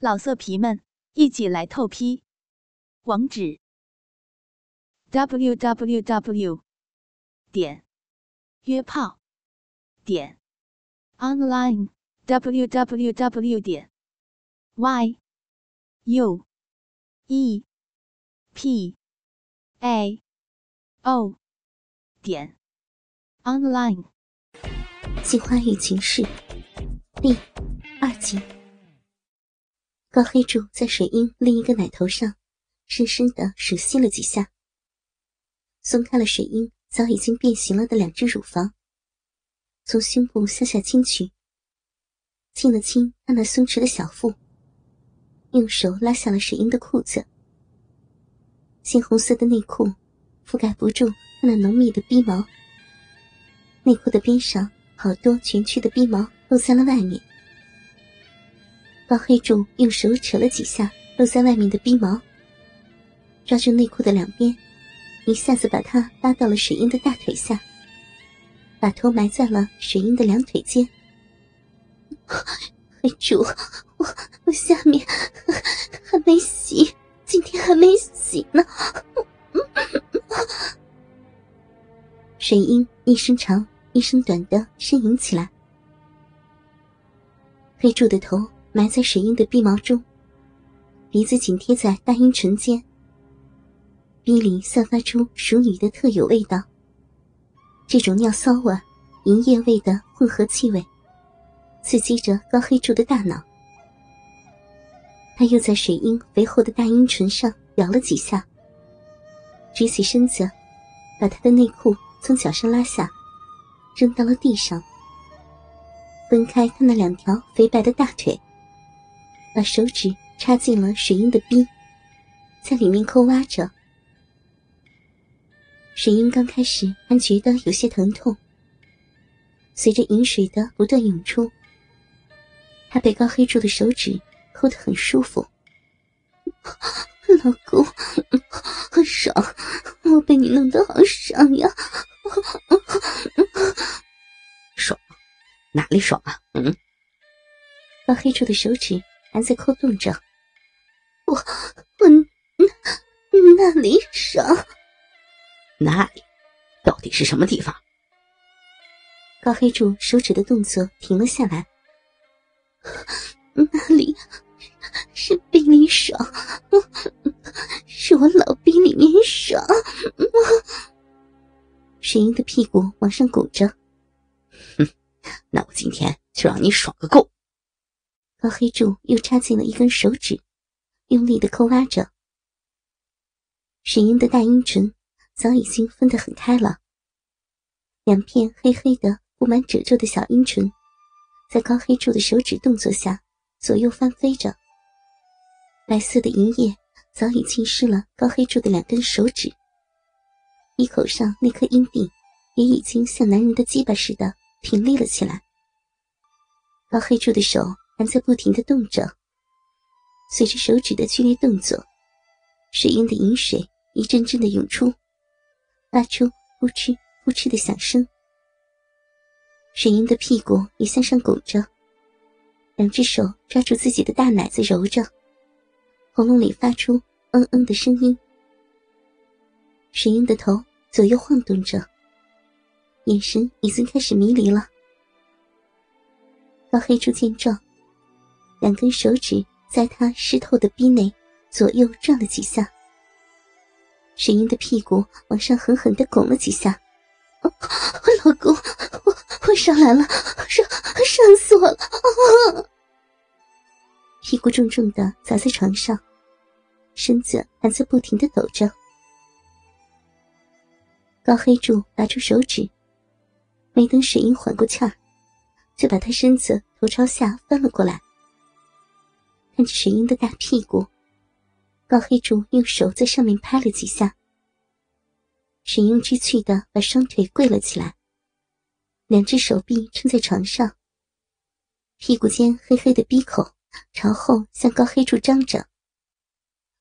老色皮们，一起来透批！网址：w w w 点约炮点 online w w w 点 y u e p a o 点 online。《杏花与情事》第二集。高黑柱在水英另一个奶头上深深的吮吸了几下，松开了水英早已经变形了的两只乳房，从胸部向下亲去，亲了亲她那松弛的小腹，用手拉下了水英的裤子。鲜红色的内裤覆盖不住她那浓密的逼毛，内裤的边上好多蜷曲的逼毛露在了外面。高黑柱用手扯了几下露在外面的逼毛，抓住内裤的两边，一下子把它拉到了水英的大腿下，把头埋在了水英的两腿间。黑柱，我我下面还没洗，今天还没洗呢。水英一声长一声短的呻吟起来，黑柱的头。埋在水英的鼻毛中，鼻子紧贴在大阴唇间，鼻里散发出熟女的特有味道。这种尿骚味、银液味的混合气味，刺激着高黑柱的大脑。他又在水英肥厚的大阴唇上咬了几下，直起身子，把他的内裤从脚上拉下，扔到了地上，分开他那两条肥白的大腿。把手指插进了水英的逼，在里面抠挖着。水英刚开始还觉得有些疼痛，随着饮水的不断涌出，她被高黑柱的手指抠得很舒服。老公，很爽，我被你弄得好爽呀！爽？哪里爽啊？嗯？高黑柱的手指。还在扣动着，我我那那里爽？那里到底是什么地方？高黑柱手指的动作停了下来。那里是逼里爽，是我老逼里面爽。沈英的屁股往上拱着，哼，那我今天就让你爽个够。高黑柱又插进了一根手指，用力的抠挖着。水英的大阴唇早已经分得很开了，两片黑黑的、布满褶皱的小阴唇，在高黑柱的手指动作下左右翻飞着。白色的银液早已浸湿了高黑柱的两根手指，鼻口上那颗阴蒂也已经像男人的鸡巴似的挺立了起来。高黑柱的手。还在不停的动着，随着手指的剧烈动作，水英的饮水一阵阵的涌出，发出呼哧呼哧的响声。水英的屁股也向上拱着，两只手抓住自己的大奶子揉着，喉咙里发出嗯嗯的声音。水英的头左右晃动着，眼神已经开始迷离了。高黑猪见状。两根手指在他湿透的逼内左右转了几下，水英的屁股往上狠狠的拱了几下。老公，我我上来了，上上死我了！屁股重重的砸在床上，身子还在不停的抖着。高黑柱拔出手指，没等水英缓过气儿，就把他身子头朝下翻了过来。看着水英的大屁股，高黑柱用手在上面拍了几下。水英知趣的把双腿跪了起来，两只手臂撑在床上，屁股间黑黑的鼻口朝后向高黑柱张着，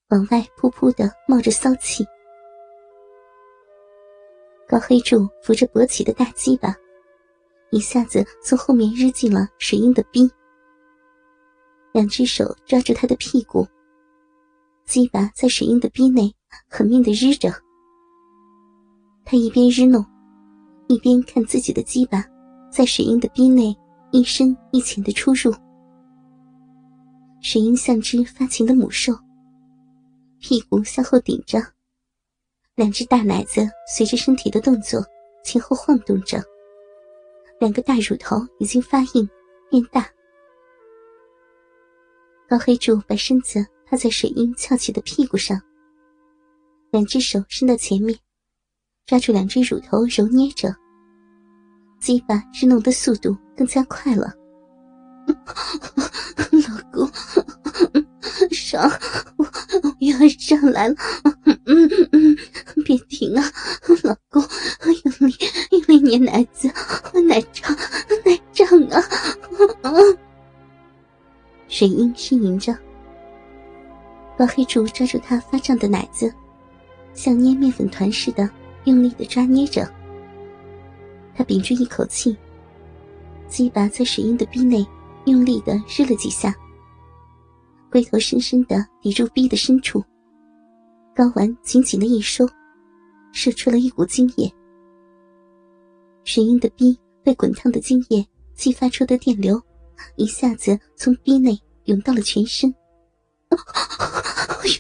往外噗噗的冒着骚气。高黑柱扶着勃起的大鸡巴，一下子从后面日进了水英的逼。两只手抓住他的屁股，鸡巴在水英的逼内狠命的日着。他一边日弄，一边看自己的鸡巴在水英的逼内一深一浅的出入。水英像只发情的母兽，屁股向后顶着，两只大奶子随着身体的动作前后晃动着，两个大乳头已经发硬变大。高黑柱把身子趴在水英翘起的屁股上，两只手伸到前面，抓住两只乳头揉捏着，鸡巴日弄的速度更加快了。老公，上，我我要上来了，嗯嗯，别停啊，老公，用力用力捏奶子，奶胀奶胀啊！水英呻吟着，高黑柱抓住他发胀的奶子，像捏面粉团似的用力的抓捏着。他屏住一口气，鸡巴在水英的逼内用力的日了几下，龟头深深的抵住逼的深处，睾丸紧紧的一收，射出了一股精液。水英的逼被滚烫的精液激发出的电流，一下子从逼内。涌到了全身，哎呦，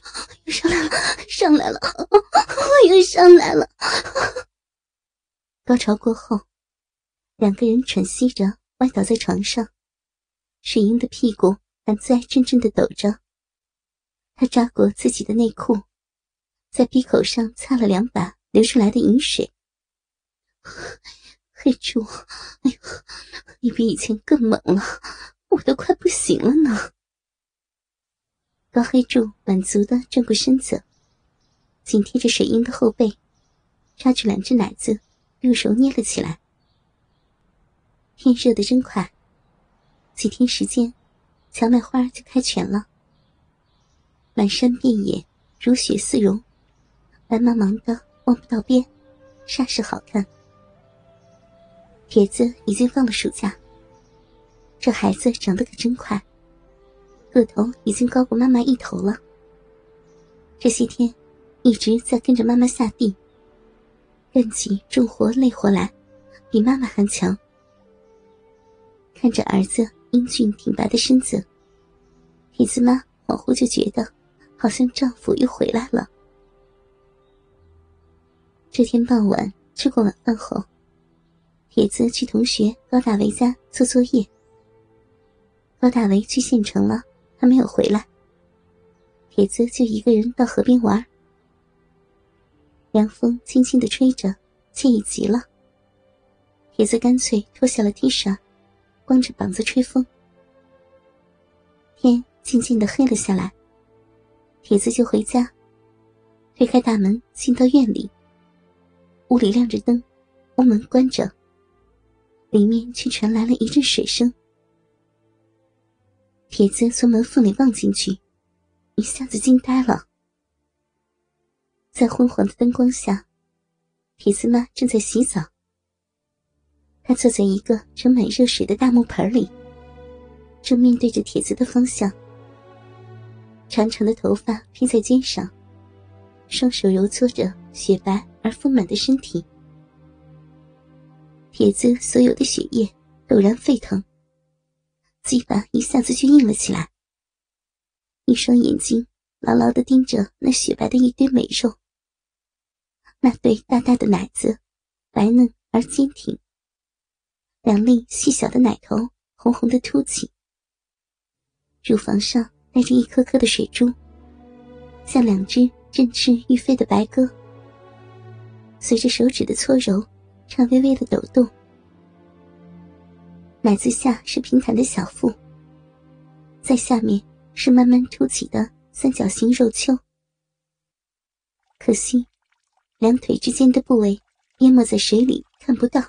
又上来了，上来了，我又上来了。高潮过后，两个人喘息着歪倒在床上，水英的屁股还在阵阵的抖着。他扎过自己的内裤，在鼻口上擦了两把流出来的饮水。黑猪，哎呦，你比以前更猛了，我都快不行了呢。高黑柱满足的转过身子，紧贴着水英的后背，抓住两只奶子，用手捏了起来。天热的真快，几天时间，荞麦花就开全了。满山遍野，如雪似绒，白茫茫的望不到边，煞是好看。铁子已经放了暑假，这孩子长得可真快。个头已经高过妈妈一头了。这些天，一直在跟着妈妈下地，干起重活累活来，比妈妈还强。看着儿子英俊挺拔的身子，铁子妈恍惚就觉得，好像丈夫又回来了。这天傍晚吃过晚饭后，铁子去同学高大为家做作业。高大为去县城了。还没有回来，铁子就一个人到河边玩。凉风轻轻的吹着，惬意极了。铁子干脆脱下了 T 恤，光着膀子吹风。天渐渐的黑了下来，铁子就回家，推开大门进到院里。屋里亮着灯，屋门关着，里面却传来了一阵水声。铁子从门缝里望进去，一下子惊呆了。在昏黄的灯光下，铁子妈正在洗澡。她坐在一个盛满热水的大木盆里，正面对着铁子的方向。长长的头发披在肩上，双手揉搓着雪白而丰满的身体。铁子所有的血液陡然沸腾。鸡巴一下子就硬了起来，一双眼睛牢牢的盯着那雪白的一堆美肉，那对大大的奶子，白嫩而坚挺，两粒细小的奶头红红的凸起，乳房上带着一颗颗的水珠，像两只振翅欲飞的白鸽，随着手指的搓揉，颤巍巍的抖动。奶子下是平坦的小腹，在下面是慢慢凸起的三角形肉丘。可惜，两腿之间的部位淹没在水里，看不到。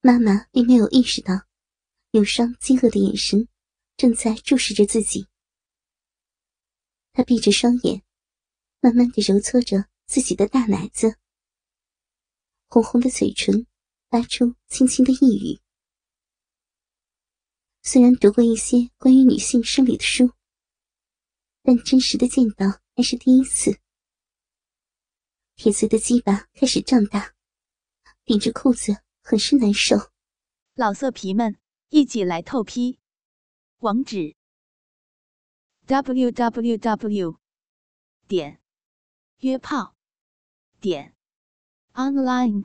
妈妈并没有意识到，有双饥饿的眼神正在注视着自己。她闭着双眼，慢慢的揉搓着自己的大奶子，红红的嘴唇。发出轻轻的呓语。虽然读过一些关于女性生理的书，但真实的见到还是第一次。铁碎的鸡巴开始胀大，顶着裤子很是难受。老色皮们，一起来透批！网址：w w w 点约炮点 online